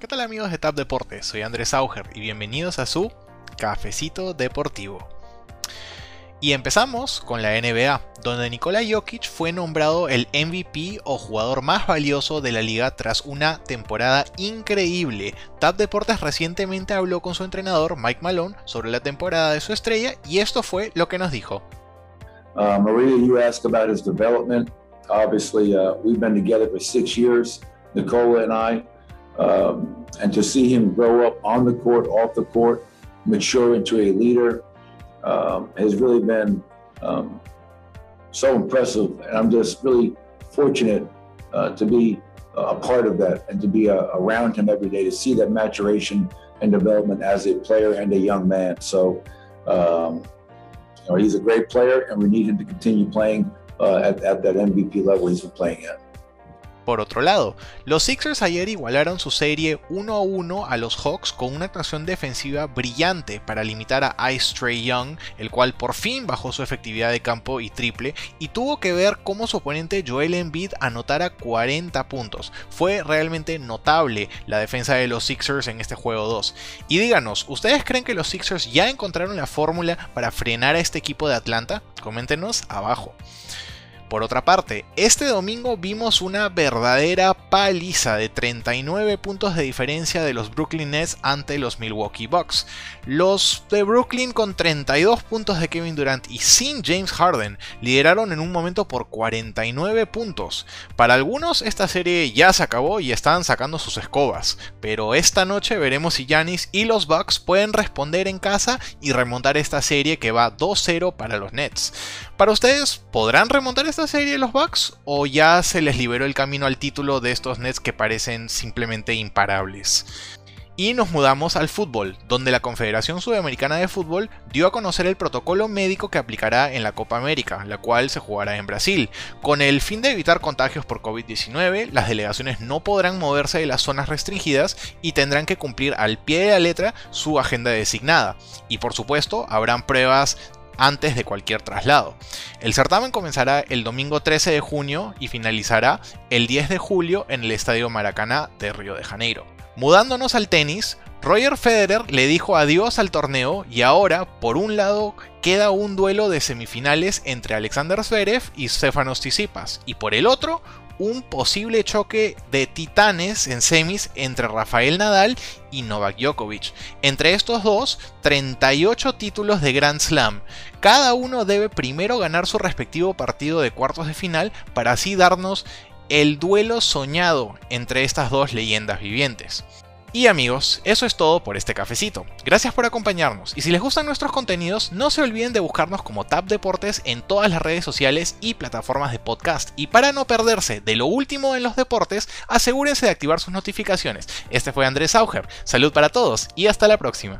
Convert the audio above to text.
¿Qué tal amigos de TAP Deportes? Soy Andrés Auger y bienvenidos a su Cafecito Deportivo. Y empezamos con la NBA, donde Nikola Jokic fue nombrado el MVP o jugador más valioso de la liga tras una temporada increíble. TAP Deportes recientemente habló con su entrenador Mike Malone sobre la temporada de su estrella y esto fue lo que nos dijo. Uh, Maria, you asked about his development. Obviously, uh, we've been together for six years, Nicola and I. Um, and to see him grow up on the court, off the court, mature into a leader um, has really been um, so impressive. And I'm just really fortunate uh, to be a part of that and to be uh, around him every day to see that maturation and development as a player and a young man. So, um, you know, he's a great player, and we need him to continue playing uh, at, at that MVP level he's been playing at. Por otro lado, los Sixers ayer igualaron su serie 1 1 a los Hawks con una actuación defensiva brillante para limitar a Ice Trey Young, el cual por fin bajó su efectividad de campo y triple y tuvo que ver cómo su oponente Joel Embiid anotara 40 puntos. Fue realmente notable la defensa de los Sixers en este juego 2. Y díganos, ¿ustedes creen que los Sixers ya encontraron la fórmula para frenar a este equipo de Atlanta? Coméntenos abajo. Por otra parte, este domingo vimos una verdadera paliza de 39 puntos de diferencia de los Brooklyn Nets ante los Milwaukee Bucks. Los de Brooklyn con 32 puntos de Kevin Durant y sin James Harden lideraron en un momento por 49 puntos. Para algunos esta serie ya se acabó y están sacando sus escobas, pero esta noche veremos si Giannis y los Bucks pueden responder en casa y remontar esta serie que va 2-0 para los Nets. Para ustedes, ¿podrán remontar esta serie los Bucks o ya se les liberó el camino al título de estos Nets que parecen simplemente imparables? Y nos mudamos al fútbol, donde la Confederación Sudamericana de Fútbol dio a conocer el protocolo médico que aplicará en la Copa América, la cual se jugará en Brasil. Con el fin de evitar contagios por COVID-19, las delegaciones no podrán moverse de las zonas restringidas y tendrán que cumplir al pie de la letra su agenda designada. Y por supuesto, habrán pruebas antes de cualquier traslado. El certamen comenzará el domingo 13 de junio y finalizará el 10 de julio en el Estadio Maracaná de Río de Janeiro. Mudándonos al tenis, Roger Federer le dijo adiós al torneo y ahora, por un lado, queda un duelo de semifinales entre Alexander Zverev y Stefanos Tsitsipas, y por el otro, un posible choque de titanes en semis entre Rafael Nadal y Novak Djokovic. Entre estos dos, 38 títulos de Grand Slam. Cada uno debe primero ganar su respectivo partido de cuartos de final para así darnos el duelo soñado entre estas dos leyendas vivientes. Y amigos, eso es todo por este cafecito. Gracias por acompañarnos y si les gustan nuestros contenidos, no se olviden de buscarnos como Tap Deportes en todas las redes sociales y plataformas de podcast. Y para no perderse de lo último en los deportes, asegúrense de activar sus notificaciones. Este fue Andrés Auger, salud para todos y hasta la próxima.